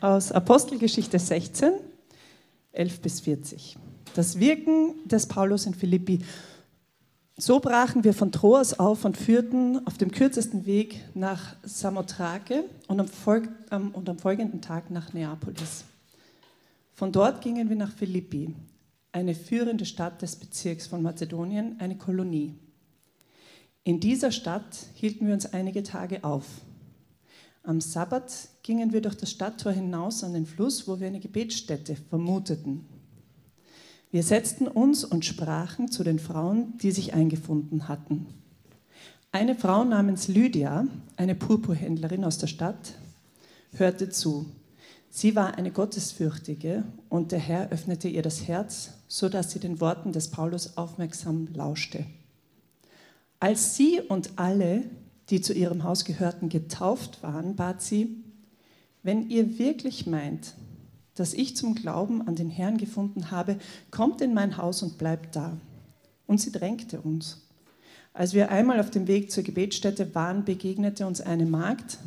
aus Apostelgeschichte 16, 11 bis 40. Das Wirken des Paulus in Philippi. So brachen wir von Troas auf und führten auf dem kürzesten Weg nach Samothrake und am, Folg und am folgenden Tag nach Neapolis. Von dort gingen wir nach Philippi, eine führende Stadt des Bezirks von Mazedonien, eine Kolonie. In dieser Stadt hielten wir uns einige Tage auf. Am Sabbat gingen wir durch das Stadttor hinaus an den Fluss, wo wir eine Gebetsstätte vermuteten. Wir setzten uns und sprachen zu den Frauen, die sich eingefunden hatten. Eine Frau namens Lydia, eine Purpurhändlerin aus der Stadt, hörte zu. Sie war eine Gottesfürchtige und der Herr öffnete ihr das Herz, so dass sie den Worten des Paulus aufmerksam lauschte. Als sie und alle, die zu ihrem Haus gehörten, getauft waren, bat sie, wenn ihr wirklich meint, dass ich zum Glauben an den Herrn gefunden habe, kommt in mein Haus und bleibt da. Und sie drängte uns. Als wir einmal auf dem Weg zur Gebetsstätte waren, begegnete uns eine Magd,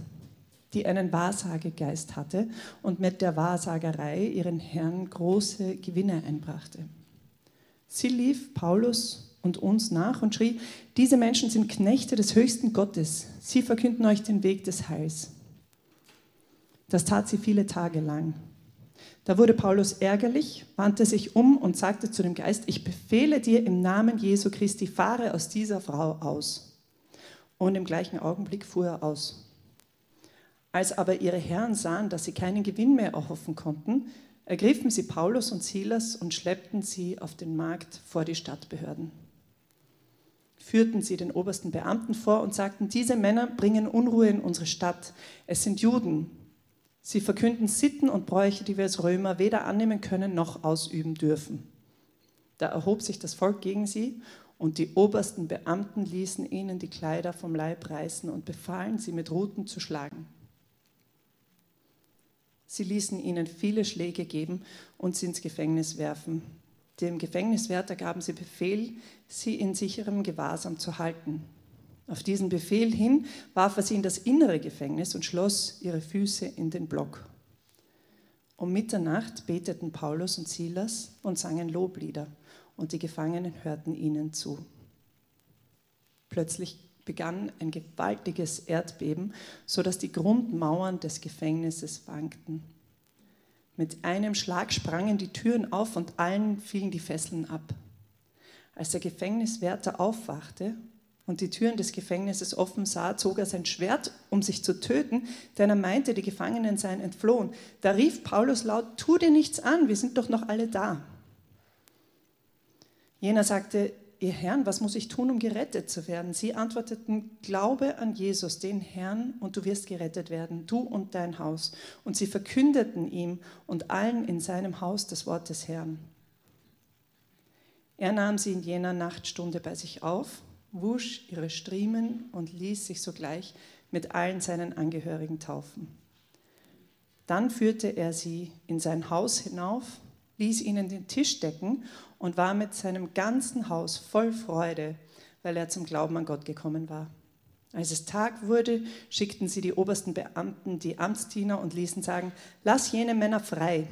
die einen Wahrsagegeist hatte und mit der Wahrsagerei ihren Herrn große Gewinne einbrachte. Sie lief Paulus und uns nach und schrie, diese Menschen sind Knechte des höchsten Gottes, sie verkünden euch den Weg des Heils. Das tat sie viele Tage lang. Da wurde Paulus ärgerlich, wandte sich um und sagte zu dem Geist, ich befehle dir im Namen Jesu Christi, fahre aus dieser Frau aus. Und im gleichen Augenblick fuhr er aus. Als aber ihre Herren sahen, dass sie keinen Gewinn mehr erhoffen konnten, ergriffen sie Paulus und Silas und schleppten sie auf den Markt vor die Stadtbehörden. Führten sie den obersten Beamten vor und sagten, diese Männer bringen Unruhe in unsere Stadt. Es sind Juden Sie verkünden Sitten und Bräuche, die wir als Römer weder annehmen können noch ausüben dürfen. Da erhob sich das Volk gegen sie und die obersten Beamten ließen ihnen die Kleider vom Leib reißen und befahlen, sie mit Ruten zu schlagen. Sie ließen ihnen viele Schläge geben und sie ins Gefängnis werfen. Dem Gefängniswärter gaben sie Befehl, sie in sicherem Gewahrsam zu halten. Auf diesen Befehl hin warf er sie in das innere Gefängnis und schloss ihre Füße in den Block. Um Mitternacht beteten Paulus und Silas und sangen Loblieder, und die Gefangenen hörten ihnen zu. Plötzlich begann ein gewaltiges Erdbeben, so dass die Grundmauern des Gefängnisses wankten. Mit einem Schlag sprangen die Türen auf und allen fielen die Fesseln ab. Als der Gefängniswärter aufwachte und die Türen des Gefängnisses offen sah, zog er sein Schwert, um sich zu töten, denn er meinte, die Gefangenen seien entflohen. Da rief Paulus laut, tu dir nichts an, wir sind doch noch alle da. Jener sagte, ihr Herrn, was muss ich tun, um gerettet zu werden? Sie antworteten, glaube an Jesus, den Herrn, und du wirst gerettet werden, du und dein Haus. Und sie verkündeten ihm und allen in seinem Haus das Wort des Herrn. Er nahm sie in jener Nachtstunde bei sich auf wusch ihre Striemen und ließ sich sogleich mit allen seinen Angehörigen taufen. Dann führte er sie in sein Haus hinauf, ließ ihnen den Tisch decken und war mit seinem ganzen Haus voll Freude, weil er zum Glauben an Gott gekommen war. Als es Tag wurde, schickten sie die obersten Beamten, die Amtsdiener und ließen sagen, lass jene Männer frei.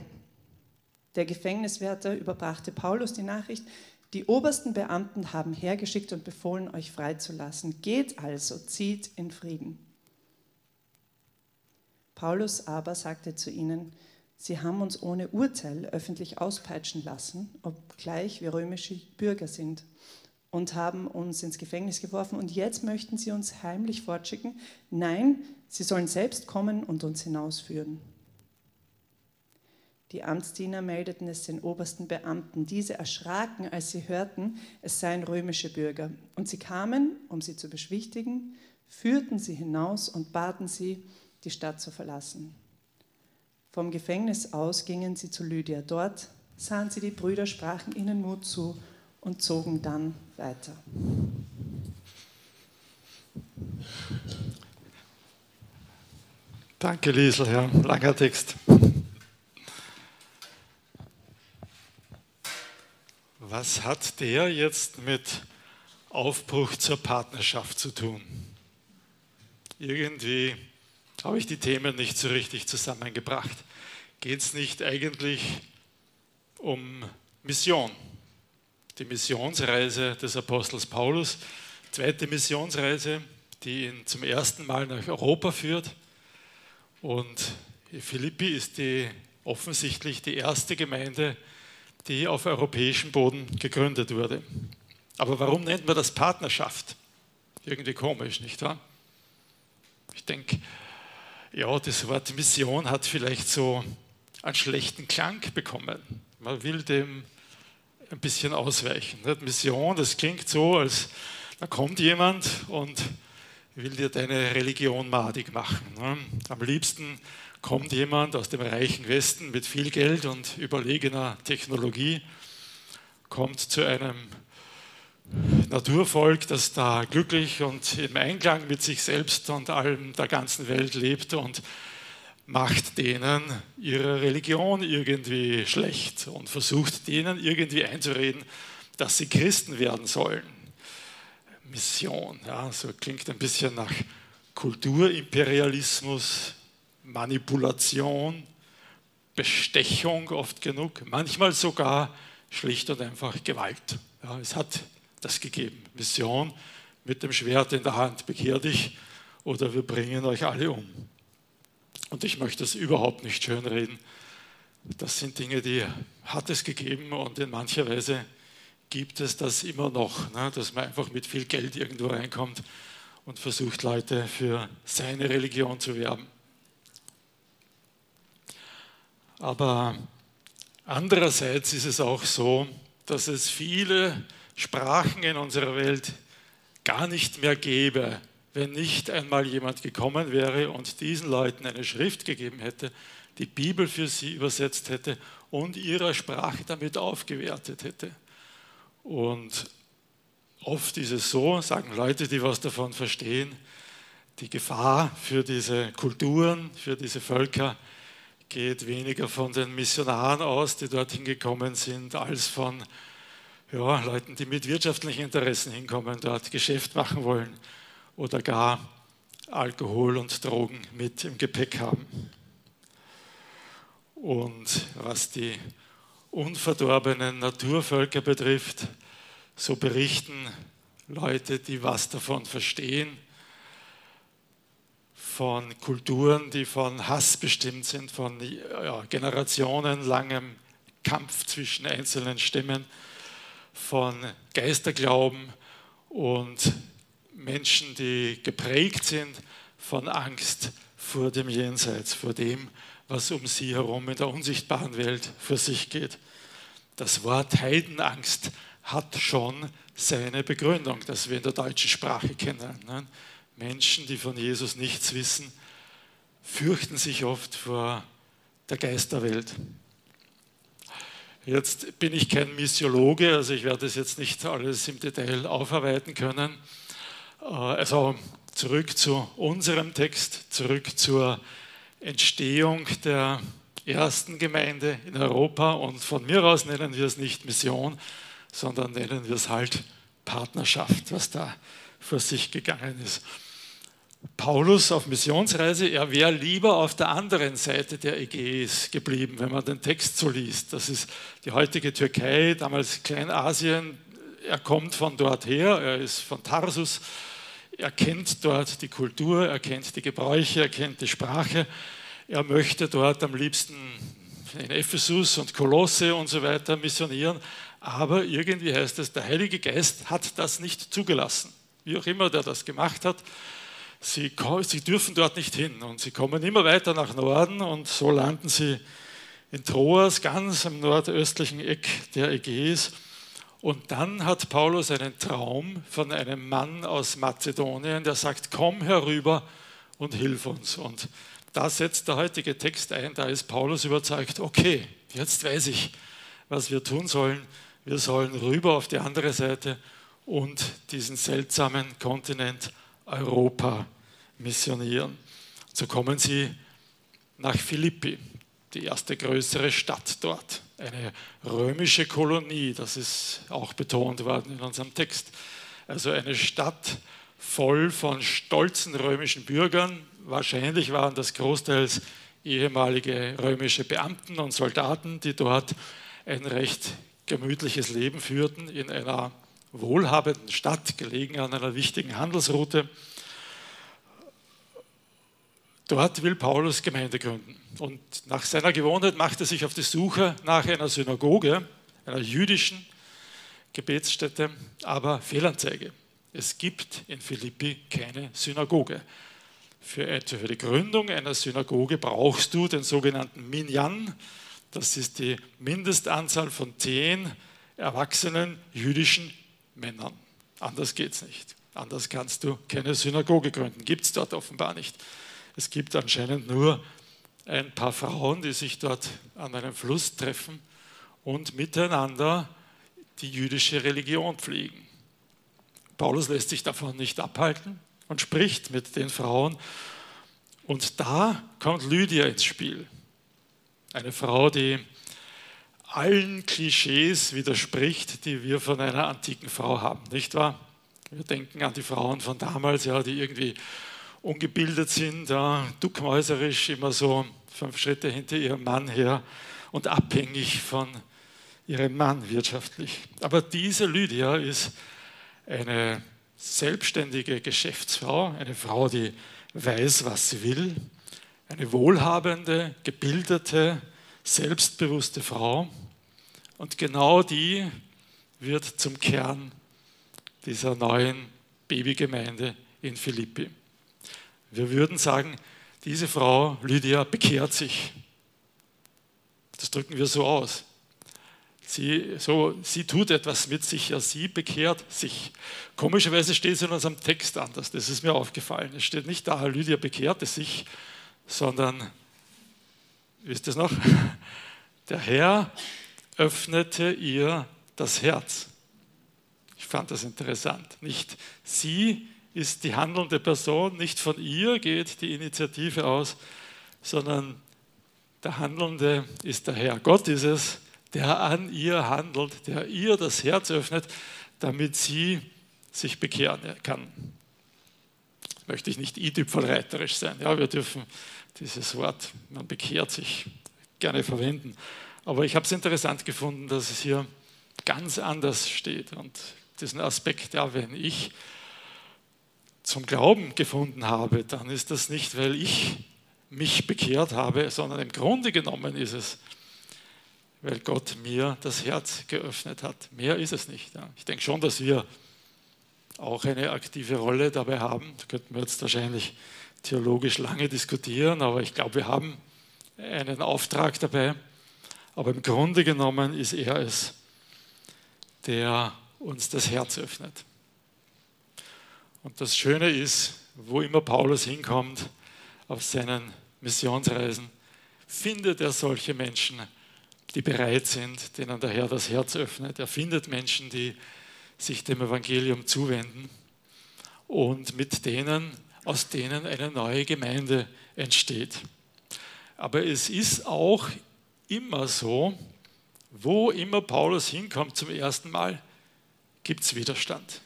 Der Gefängniswärter überbrachte Paulus die Nachricht, die obersten Beamten haben hergeschickt und befohlen, euch freizulassen. Geht also, zieht in Frieden. Paulus aber sagte zu ihnen, sie haben uns ohne Urteil öffentlich auspeitschen lassen, obgleich wir römische Bürger sind, und haben uns ins Gefängnis geworfen. Und jetzt möchten sie uns heimlich fortschicken. Nein, sie sollen selbst kommen und uns hinausführen. Die Amtsdiener meldeten es den obersten Beamten. Diese erschraken, als sie hörten, es seien römische Bürger. Und sie kamen, um sie zu beschwichtigen, führten sie hinaus und baten sie, die Stadt zu verlassen. Vom Gefängnis aus gingen sie zu Lydia. Dort sahen sie die Brüder, sprachen ihnen Mut zu und zogen dann weiter. Danke, Liesel, ja, langer Text. Was hat der jetzt mit Aufbruch zur Partnerschaft zu tun? Irgendwie habe ich die Themen nicht so richtig zusammengebracht. Geht es nicht eigentlich um Mission? Die Missionsreise des Apostels Paulus, zweite Missionsreise, die ihn zum ersten Mal nach Europa führt. Und Philippi ist die, offensichtlich die erste Gemeinde, die auf europäischem Boden gegründet wurde. Aber warum nennt man das Partnerschaft? Irgendwie komisch, nicht wahr? Ich denke, ja, das Wort Mission hat vielleicht so einen schlechten Klang bekommen. Man will dem ein bisschen ausweichen. Mission, das klingt so, als da kommt jemand und will dir deine Religion madig machen. Ne? Am liebsten kommt jemand aus dem reichen Westen mit viel Geld und überlegener Technologie, kommt zu einem Naturvolk, das da glücklich und im Einklang mit sich selbst und allem der ganzen Welt lebt und macht denen ihre Religion irgendwie schlecht und versucht denen irgendwie einzureden, dass sie Christen werden sollen. Mission, ja, so klingt ein bisschen nach Kulturimperialismus, Manipulation, Bestechung oft genug, manchmal sogar schlicht und einfach Gewalt. Ja, es hat das gegeben. Mission mit dem Schwert in der Hand, bekehr dich oder wir bringen euch alle um. Und ich möchte das überhaupt nicht schönreden. Das sind Dinge, die hat es gegeben und in mancher Weise gibt es das immer noch, ne, dass man einfach mit viel Geld irgendwo reinkommt und versucht, Leute für seine Religion zu werben. Aber andererseits ist es auch so, dass es viele Sprachen in unserer Welt gar nicht mehr gäbe, wenn nicht einmal jemand gekommen wäre und diesen Leuten eine Schrift gegeben hätte, die Bibel für sie übersetzt hätte und ihrer Sprache damit aufgewertet hätte. Und oft ist es so, sagen Leute, die was davon verstehen, die Gefahr für diese Kulturen, für diese Völker geht weniger von den Missionaren aus, die dorthin gekommen sind, als von ja, Leuten, die mit wirtschaftlichen Interessen hinkommen, dort Geschäft machen wollen oder gar Alkohol und Drogen mit im Gepäck haben. Und was die unverdorbenen Naturvölker betrifft, so berichten Leute, die was davon verstehen, von Kulturen, die von Hass bestimmt sind, von ja, generationenlangem Kampf zwischen einzelnen Stämmen, von Geisterglauben und Menschen, die geprägt sind von Angst vor dem Jenseits, vor dem, was um sie herum in der unsichtbaren Welt vor sich geht. Das Wort Heidenangst hat schon seine Begründung, das wir in der deutschen Sprache kennen. Ne? Menschen, die von Jesus nichts wissen, fürchten sich oft vor der Geisterwelt. Jetzt bin ich kein Missiologe, also ich werde das jetzt nicht alles im Detail aufarbeiten können. Äh, also zurück zu unserem Text, zurück zur Entstehung der ersten Gemeinde in Europa und von mir aus nennen wir es nicht Mission, sondern nennen wir es halt Partnerschaft, was da vor sich gegangen ist. Paulus auf Missionsreise, er wäre lieber auf der anderen Seite der Ägäis geblieben, wenn man den Text so liest. Das ist die heutige Türkei, damals Kleinasien. Er kommt von dort her, er ist von Tarsus, er kennt dort die Kultur, er kennt die Gebräuche, er kennt die Sprache. Er möchte dort am liebsten in Ephesus und Kolosse und so weiter missionieren, aber irgendwie heißt es, der Heilige Geist hat das nicht zugelassen. Wie auch immer der das gemacht hat, sie, sie dürfen dort nicht hin und sie kommen immer weiter nach Norden und so landen sie in Troas, ganz am nordöstlichen Eck der Ägäis. Und dann hat Paulus einen Traum von einem Mann aus Mazedonien, der sagt, komm herüber und hilf uns. Und da setzt der heutige Text ein, da ist Paulus überzeugt, okay, jetzt weiß ich, was wir tun sollen. Wir sollen rüber auf die andere Seite und diesen seltsamen Kontinent Europa missionieren. So kommen sie nach Philippi, die erste größere Stadt dort, eine römische Kolonie, das ist auch betont worden in unserem Text. Also eine Stadt voll von stolzen römischen Bürgern, wahrscheinlich waren das großteils ehemalige römische Beamten und Soldaten, die dort ein recht gemütliches Leben führten in einer wohlhabenden Stadt, gelegen an einer wichtigen Handelsroute. Dort will Paulus Gemeinde gründen. Und nach seiner Gewohnheit macht er sich auf die Suche nach einer Synagoge, einer jüdischen Gebetsstätte, aber Fehlanzeige. Es gibt in Philippi keine Synagoge. Für, für die Gründung einer Synagoge brauchst du den sogenannten Minyan. Das ist die Mindestanzahl von zehn erwachsenen jüdischen Männern. Anders geht es nicht. Anders kannst du keine Synagoge gründen. Gibt es dort offenbar nicht. Es gibt anscheinend nur ein paar Frauen, die sich dort an einem Fluss treffen und miteinander die jüdische Religion pflegen. Paulus lässt sich davon nicht abhalten und spricht mit den Frauen. Und da kommt Lydia ins Spiel. Eine Frau, die allen Klischees widerspricht, die wir von einer antiken Frau haben, nicht wahr? Wir denken an die Frauen von damals, ja, die irgendwie ungebildet sind, ja, duckmäuserisch, immer so fünf Schritte hinter ihrem Mann her und abhängig von ihrem Mann wirtschaftlich. Aber diese Lydia ist eine selbstständige Geschäftsfrau, eine Frau, die weiß, was sie will, eine wohlhabende, gebildete, selbstbewusste Frau. Und genau die wird zum Kern dieser neuen Babygemeinde in Philippi. Wir würden sagen, diese Frau, Lydia, bekehrt sich. Das drücken wir so aus. Sie, so, sie tut etwas mit sich, ja, sie bekehrt sich. Komischerweise steht es in unserem Text anders, das ist mir aufgefallen. Es steht nicht da, Lydia bekehrte sich, sondern, wisst ihr es noch? Der Herr öffnete ihr das Herz. Ich fand das interessant. Nicht sie ist die handelnde Person, nicht von ihr geht die Initiative aus, sondern der Handelnde ist der Herr. Gott ist es, der an ihr handelt, der ihr das Herz öffnet, damit sie sich bekehren kann. Möchte ich nicht i-typfelreiterisch sein. Ja, wir dürfen dieses Wort, man bekehrt sich, gerne verwenden. Aber ich habe es interessant gefunden, dass es hier ganz anders steht. Und diesen Aspekt, ja, wenn ich zum Glauben gefunden habe, dann ist das nicht, weil ich mich bekehrt habe, sondern im Grunde genommen ist es, weil Gott mir das Herz geöffnet hat. Mehr ist es nicht. Ich denke schon, dass wir auch eine aktive Rolle dabei haben. Da könnten wir jetzt wahrscheinlich theologisch lange diskutieren, aber ich glaube, wir haben einen Auftrag dabei. Aber im Grunde genommen ist er es, der uns das Herz öffnet. Und das Schöne ist, wo immer Paulus hinkommt auf seinen Missionsreisen, findet er solche Menschen, die bereit sind, denen der Herr das Herz öffnet. Er findet Menschen, die sich dem Evangelium zuwenden und mit denen, aus denen eine neue Gemeinde entsteht. Aber es ist auch immer so, wo immer Paulus hinkommt zum ersten Mal, gibt es Widerstand.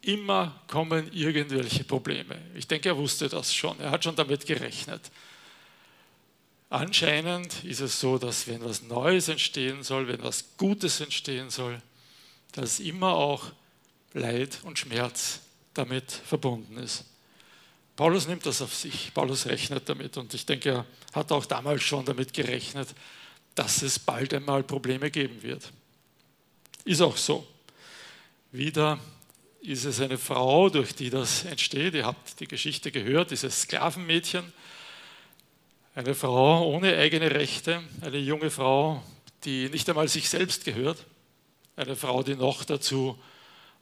Immer kommen irgendwelche Probleme. Ich denke, er wusste das schon. Er hat schon damit gerechnet. Anscheinend ist es so, dass wenn was Neues entstehen soll, wenn was Gutes entstehen soll, dass immer auch Leid und Schmerz damit verbunden ist. Paulus nimmt das auf sich, Paulus rechnet damit und ich denke, er hat auch damals schon damit gerechnet, dass es bald einmal Probleme geben wird. Ist auch so. Wieder ist es eine Frau, durch die das entsteht. Ihr habt die Geschichte gehört, dieses Sklavenmädchen. Eine Frau ohne eigene Rechte, eine junge Frau, die nicht einmal sich selbst gehört. Eine Frau, die noch dazu,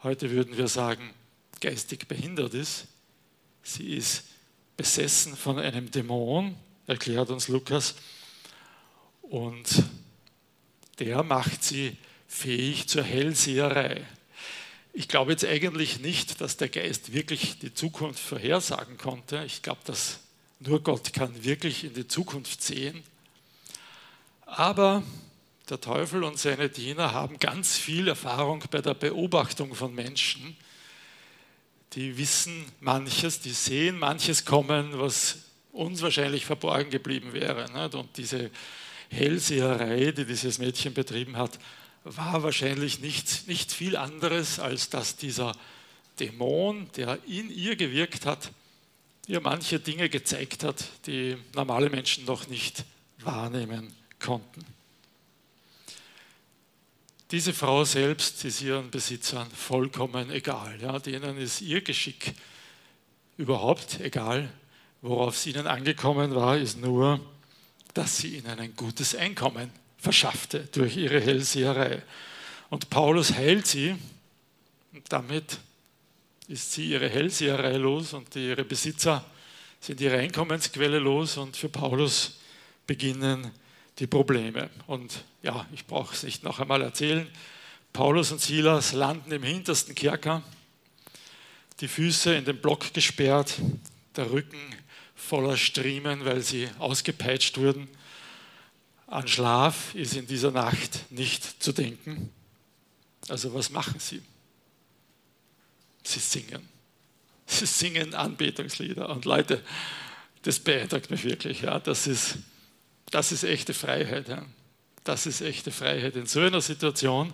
heute würden wir sagen, geistig behindert ist. Sie ist besessen von einem Dämon, erklärt uns Lukas. Und der macht sie fähig zur Hellseherei. Ich glaube jetzt eigentlich nicht, dass der Geist wirklich die Zukunft vorhersagen konnte. Ich glaube, dass nur Gott kann wirklich in die Zukunft sehen. Aber der Teufel und seine Diener haben ganz viel Erfahrung bei der Beobachtung von Menschen, die wissen manches, die sehen manches kommen, was uns wahrscheinlich verborgen geblieben wäre. Und diese Hellseherei, die dieses Mädchen betrieben hat, war wahrscheinlich nicht, nicht viel anderes, als dass dieser Dämon, der in ihr gewirkt hat, ihr manche Dinge gezeigt hat, die normale Menschen noch nicht wahrnehmen konnten. Diese Frau selbst ist ihren Besitzern vollkommen egal. Ja, denen ist ihr Geschick überhaupt egal. Worauf es ihnen angekommen war, ist nur, dass sie ihnen ein gutes Einkommen verschaffte durch ihre Hellseherei. Und Paulus heilt sie und damit ist sie ihre Hellseherei los und ihre Besitzer sind ihre Einkommensquelle los und für Paulus beginnen die Probleme. Und ja, ich brauche es nicht noch einmal erzählen. Paulus und Silas landen im hintersten Kerker, die Füße in den Block gesperrt, der Rücken voller Striemen, weil sie ausgepeitscht wurden. An Schlaf ist in dieser Nacht nicht zu denken. Also was machen sie? Sie singen. Sie singen Anbetungslieder. Und Leute, das beeindruckt mich wirklich. Ja. Das, ist, das ist echte Freiheit. Ja. Das ist echte Freiheit. In so einer Situation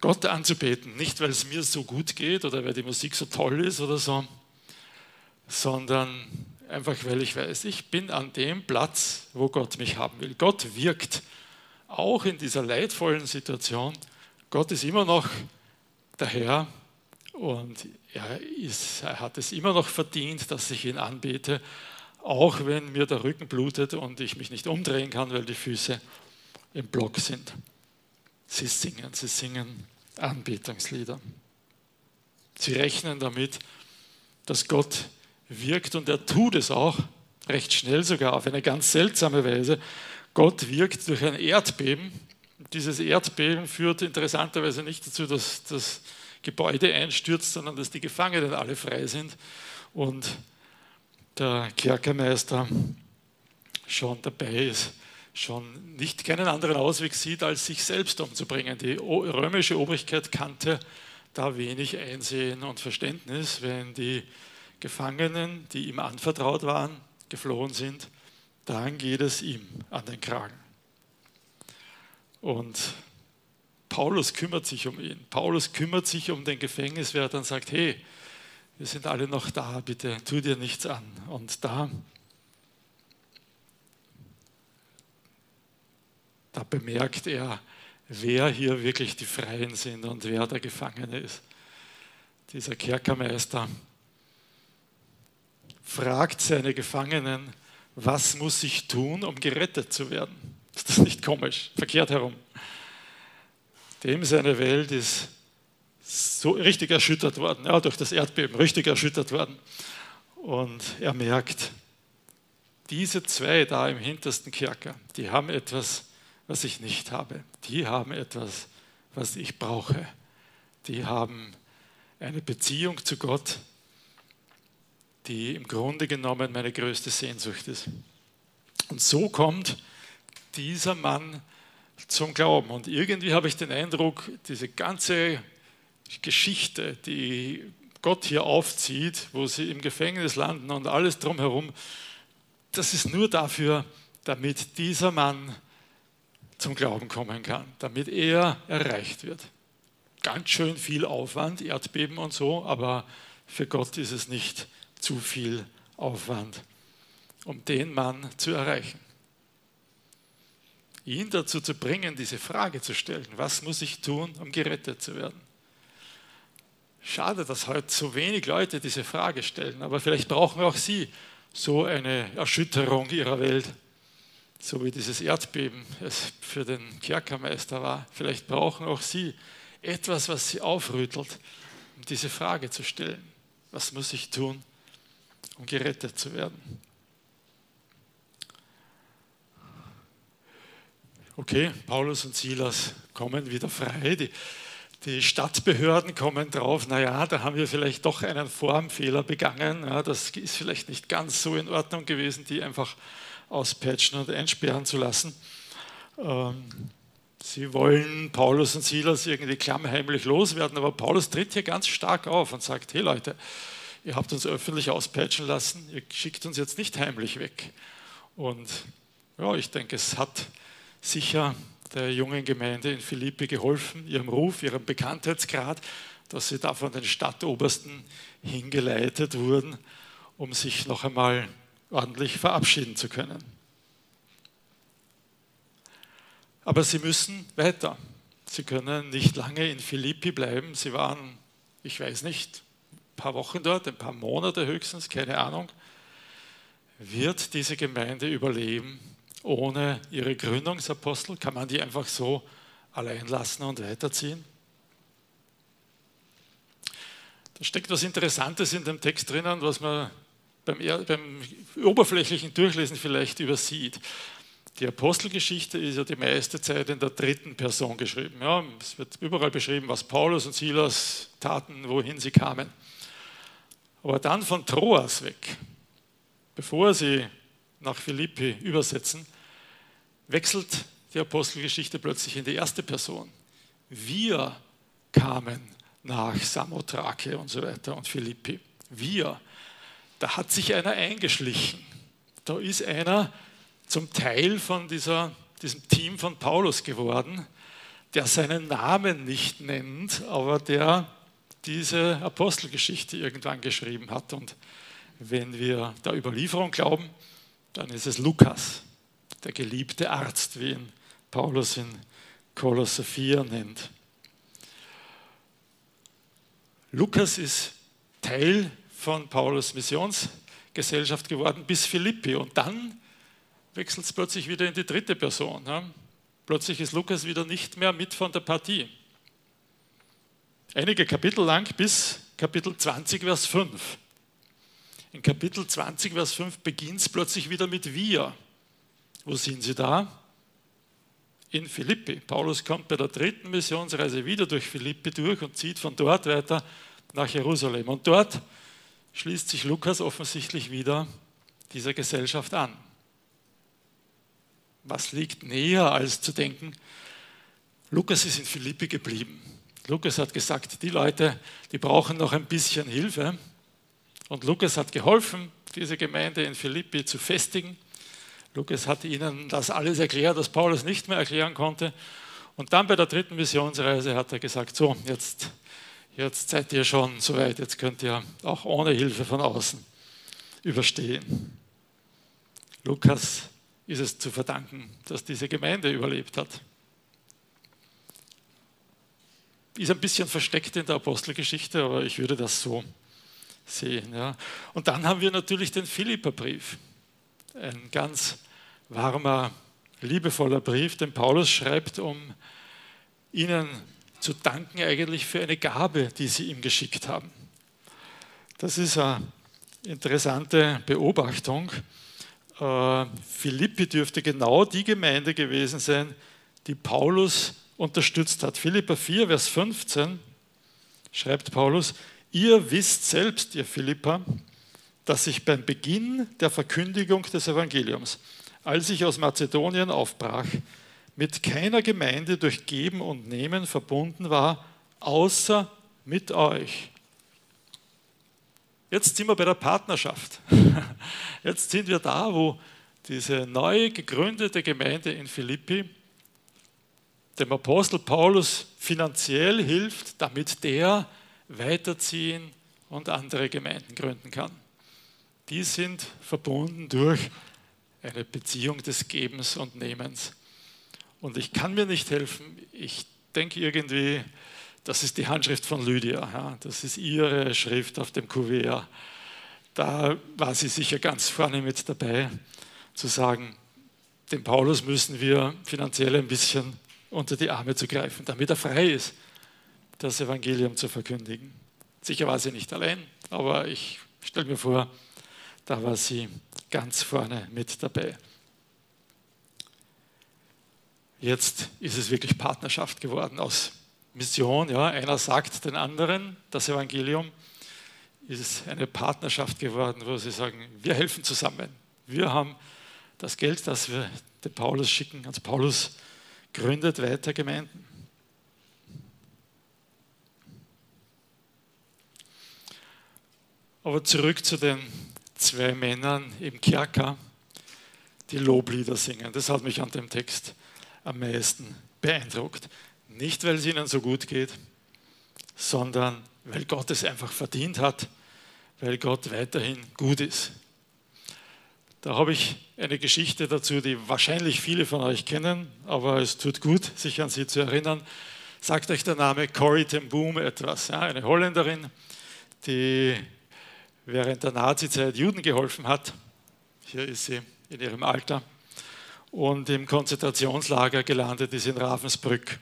Gott anzubeten, nicht weil es mir so gut geht oder weil die Musik so toll ist oder so, sondern einfach weil ich weiß, ich bin an dem Platz, wo Gott mich haben will. Gott wirkt auch in dieser leidvollen Situation. Gott ist immer noch der Herr und er, ist, er hat es immer noch verdient, dass ich ihn anbete, auch wenn mir der Rücken blutet und ich mich nicht umdrehen kann, weil die Füße im Block sind. Sie singen, sie singen Anbetungslieder. Sie rechnen damit, dass Gott wirkt und er tut es auch, recht schnell sogar, auf eine ganz seltsame Weise. Gott wirkt durch ein Erdbeben. Dieses Erdbeben führt interessanterweise nicht dazu, dass das Gebäude einstürzt, sondern dass die Gefangenen alle frei sind und der Kerkermeister schon dabei ist, schon nicht keinen anderen Ausweg sieht, als sich selbst umzubringen. Die römische Obrigkeit kannte da wenig Einsehen und Verständnis, wenn die Gefangenen, die ihm anvertraut waren, geflohen sind, dann geht es ihm an den Kragen. Und Paulus kümmert sich um ihn. Paulus kümmert sich um den Gefängniswärter und sagt, hey, wir sind alle noch da, bitte tu dir nichts an. Und da, da bemerkt er, wer hier wirklich die Freien sind und wer der Gefangene ist. Dieser Kerkermeister fragt seine Gefangenen, was muss ich tun, um gerettet zu werden? Ist das nicht komisch? Verkehrt herum. Dem seine Welt ist so richtig erschüttert worden, ja, durch das Erdbeben richtig erschüttert worden. Und er merkt, diese zwei da im hintersten Kerker, die haben etwas, was ich nicht habe. Die haben etwas, was ich brauche. Die haben eine Beziehung zu Gott, die im Grunde genommen meine größte Sehnsucht ist. Und so kommt dieser Mann zum Glauben. Und irgendwie habe ich den Eindruck, diese ganze Geschichte, die Gott hier aufzieht, wo sie im Gefängnis landen und alles drumherum, das ist nur dafür, damit dieser Mann zum Glauben kommen kann, damit er erreicht wird. Ganz schön viel Aufwand, Erdbeben und so, aber für Gott ist es nicht zu viel Aufwand, um den Mann zu erreichen ihn dazu zu bringen, diese Frage zu stellen, was muss ich tun, um gerettet zu werden? Schade, dass heute so wenig Leute diese Frage stellen, aber vielleicht brauchen auch Sie so eine Erschütterung Ihrer Welt, so wie dieses Erdbeben es für den Kerkermeister war. Vielleicht brauchen auch Sie etwas, was Sie aufrüttelt, um diese Frage zu stellen. Was muss ich tun, um gerettet zu werden? okay, Paulus und Silas kommen wieder frei. Die, die Stadtbehörden kommen drauf, naja, da haben wir vielleicht doch einen Formfehler begangen. Ja, das ist vielleicht nicht ganz so in Ordnung gewesen, die einfach auspatchen und einsperren zu lassen. Ähm, Sie wollen Paulus und Silas irgendwie klammheimlich loswerden, aber Paulus tritt hier ganz stark auf und sagt, hey Leute, ihr habt uns öffentlich auspeitschen lassen, ihr schickt uns jetzt nicht heimlich weg. Und ja, ich denke, es hat sicher der jungen Gemeinde in Philippi geholfen, ihrem Ruf, ihrem Bekanntheitsgrad, dass sie da von den Stadtobersten hingeleitet wurden, um sich noch einmal ordentlich verabschieden zu können. Aber sie müssen weiter. Sie können nicht lange in Philippi bleiben. Sie waren, ich weiß nicht, paar Wochen dort, ein paar Monate höchstens, keine Ahnung. Wird diese Gemeinde überleben ohne ihre Gründungsapostel? Kann man die einfach so allein lassen und weiterziehen? Da steckt was Interessantes in dem Text drinnen, was man beim, beim oberflächlichen Durchlesen vielleicht übersieht. Die Apostelgeschichte ist ja die meiste Zeit in der dritten Person geschrieben. Ja, es wird überall beschrieben, was Paulus und Silas taten, wohin sie kamen. Aber dann von Troas weg, bevor sie nach Philippi übersetzen, wechselt die Apostelgeschichte plötzlich in die erste Person. Wir kamen nach Samothrake und so weiter und Philippi. Wir. Da hat sich einer eingeschlichen. Da ist einer zum Teil von dieser, diesem Team von Paulus geworden, der seinen Namen nicht nennt, aber der diese Apostelgeschichte irgendwann geschrieben hat. Und wenn wir der Überlieferung glauben, dann ist es Lukas, der geliebte Arzt, wie ihn Paulus in Kolosser 4 nennt. Lukas ist Teil von Paulus Missionsgesellschaft geworden bis Philippi und dann wechselt es plötzlich wieder in die dritte Person. Plötzlich ist Lukas wieder nicht mehr mit von der Partie. Einige Kapitel lang bis Kapitel 20, Vers 5. In Kapitel 20, Vers 5 beginnt es plötzlich wieder mit wir. Wo sind sie da? In Philippi. Paulus kommt bei der dritten Missionsreise wieder durch Philippi durch und zieht von dort weiter nach Jerusalem. Und dort schließt sich Lukas offensichtlich wieder dieser Gesellschaft an. Was liegt näher als zu denken, Lukas ist in Philippi geblieben. Lukas hat gesagt, die Leute, die brauchen noch ein bisschen Hilfe. Und Lukas hat geholfen, diese Gemeinde in Philippi zu festigen. Lukas hat ihnen das alles erklärt, was Paulus nicht mehr erklären konnte. Und dann bei der dritten Missionsreise hat er gesagt, so, jetzt, jetzt seid ihr schon soweit, jetzt könnt ihr auch ohne Hilfe von außen überstehen. Lukas ist es zu verdanken, dass diese Gemeinde überlebt hat. Ist ein bisschen versteckt in der Apostelgeschichte, aber ich würde das so sehen. Ja. Und dann haben wir natürlich den Philipperbrief, ein ganz warmer, liebevoller Brief, den Paulus schreibt, um ihnen zu danken eigentlich für eine Gabe, die sie ihm geschickt haben. Das ist eine interessante Beobachtung. Äh, Philippi dürfte genau die Gemeinde gewesen sein, die Paulus unterstützt hat. Philippa 4, Vers 15 schreibt Paulus, ihr wisst selbst, ihr Philippa, dass ich beim Beginn der Verkündigung des Evangeliums, als ich aus Mazedonien aufbrach, mit keiner Gemeinde durch Geben und Nehmen verbunden war, außer mit euch. Jetzt sind wir bei der Partnerschaft. Jetzt sind wir da, wo diese neu gegründete Gemeinde in Philippi dem Apostel Paulus finanziell hilft, damit der weiterziehen und andere Gemeinden gründen kann. Die sind verbunden durch eine Beziehung des Gebens und Nehmens. Und ich kann mir nicht helfen, ich denke irgendwie, das ist die Handschrift von Lydia. Ja. Das ist ihre Schrift auf dem Kuvert. Da war sie sicher ganz vorne mit dabei, zu sagen, dem Paulus müssen wir finanziell ein bisschen unter die Arme zu greifen, damit er frei ist, das Evangelium zu verkündigen. Sicher war sie nicht allein, aber ich stelle mir vor, da war sie ganz vorne mit dabei. Jetzt ist es wirklich Partnerschaft geworden aus Mission, ja, einer sagt den anderen das Evangelium, ist eine Partnerschaft geworden, wo sie sagen, wir helfen zusammen. Wir haben das Geld, das wir dem Paulus schicken, ans Paulus gründet weiter Gemeinden. Aber zurück zu den zwei Männern im Kerker, die Loblieder singen. Das hat mich an dem Text am meisten beeindruckt. Nicht, weil es ihnen so gut geht, sondern weil Gott es einfach verdient hat, weil Gott weiterhin gut ist. Da habe ich eine Geschichte dazu, die wahrscheinlich viele von euch kennen, aber es tut gut, sich an sie zu erinnern. Sagt euch der Name Corrie ten Boom etwas, ja, eine Holländerin, die während der Nazizeit Juden geholfen hat. Hier ist sie in ihrem Alter und im Konzentrationslager gelandet ist in Ravensbrück.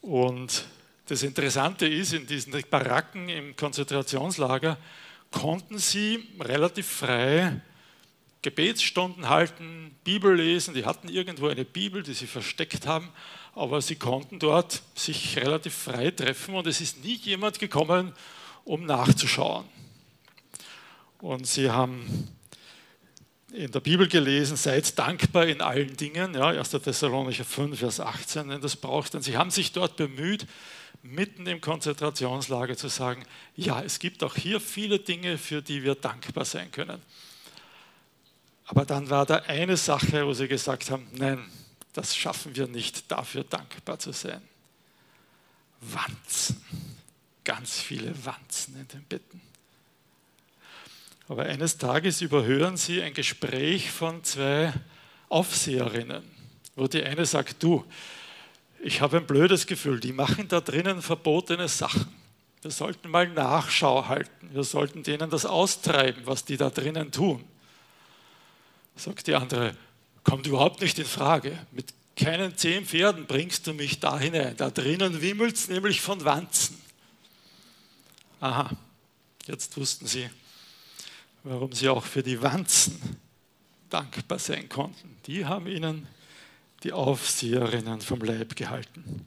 Und das Interessante ist, in diesen Baracken im Konzentrationslager konnten sie relativ frei Gebetsstunden halten, Bibel lesen. Die hatten irgendwo eine Bibel, die sie versteckt haben, aber sie konnten dort sich relativ frei treffen und es ist nie jemand gekommen, um nachzuschauen. Und sie haben in der Bibel gelesen, seid dankbar in allen Dingen, ja, 1. Thessalonicher 5, Vers 18, wenn das braucht. Denn sie haben sich dort bemüht, mitten im Konzentrationslager zu sagen, ja, es gibt auch hier viele Dinge, für die wir dankbar sein können. Aber dann war da eine Sache, wo sie gesagt haben, nein, das schaffen wir nicht, dafür dankbar zu sein. Wanzen, ganz viele Wanzen in den Betten. Aber eines Tages überhören sie ein Gespräch von zwei Aufseherinnen, wo die eine sagt, du, ich habe ein blödes Gefühl, die machen da drinnen verbotene Sachen. Wir sollten mal Nachschau halten, wir sollten denen das austreiben, was die da drinnen tun. Sagt die andere, kommt überhaupt nicht in Frage. Mit keinen zehn Pferden bringst du mich da hinein. Da drinnen wimmelt es nämlich von Wanzen. Aha, jetzt wussten sie, warum sie auch für die Wanzen dankbar sein konnten. Die haben ihnen die Aufseherinnen vom Leib gehalten.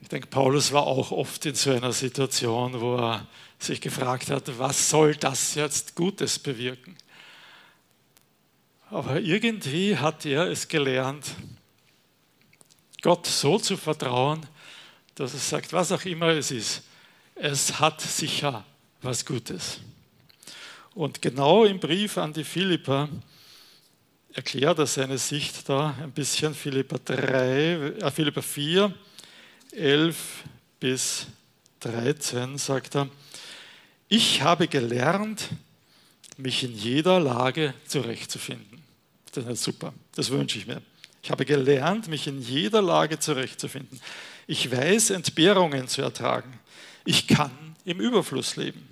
Ich denke, Paulus war auch oft in so einer Situation, wo er sich gefragt hat, was soll das jetzt Gutes bewirken? Aber irgendwie hat er es gelernt, Gott so zu vertrauen, dass er sagt, was auch immer es ist, es hat sicher was Gutes. Und genau im Brief an die Philipper erklärt er seine Sicht da ein bisschen, Philippa, 3, äh, Philippa 4, 11 bis 13 sagt er, ich habe gelernt, mich in jeder Lage zurechtzufinden. Das ist super, das wünsche ich mir. Ich habe gelernt, mich in jeder Lage zurechtzufinden. Ich weiß, Entbehrungen zu ertragen. Ich kann im Überfluss leben.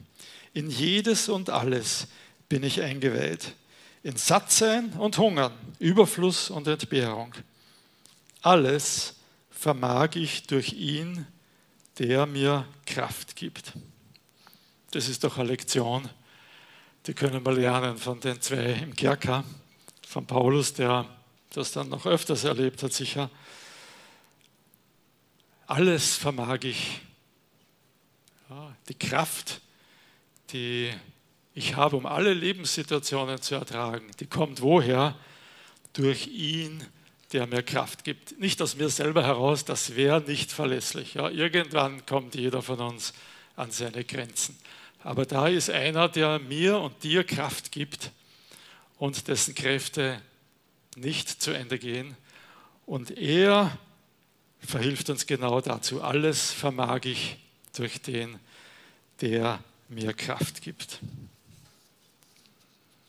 In jedes und alles bin ich eingeweiht. In Sattsein und Hungern, Überfluss und Entbehrung. Alles vermag ich durch ihn, der mir Kraft gibt. Das ist doch eine Lektion, die können wir lernen von den zwei im Kerker, von Paulus, der das dann noch öfters erlebt hat, sicher. Alles vermag ich. Ja, die Kraft, die ich habe, um alle Lebenssituationen zu ertragen, die kommt woher? Durch ihn, der mir Kraft gibt. Nicht aus mir selber heraus, das wäre nicht verlässlich. Ja, irgendwann kommt jeder von uns an seine Grenzen. Aber da ist einer, der mir und dir Kraft gibt und dessen Kräfte nicht zu Ende gehen. Und er verhilft uns genau dazu. Alles vermag ich durch den, der mir Kraft gibt.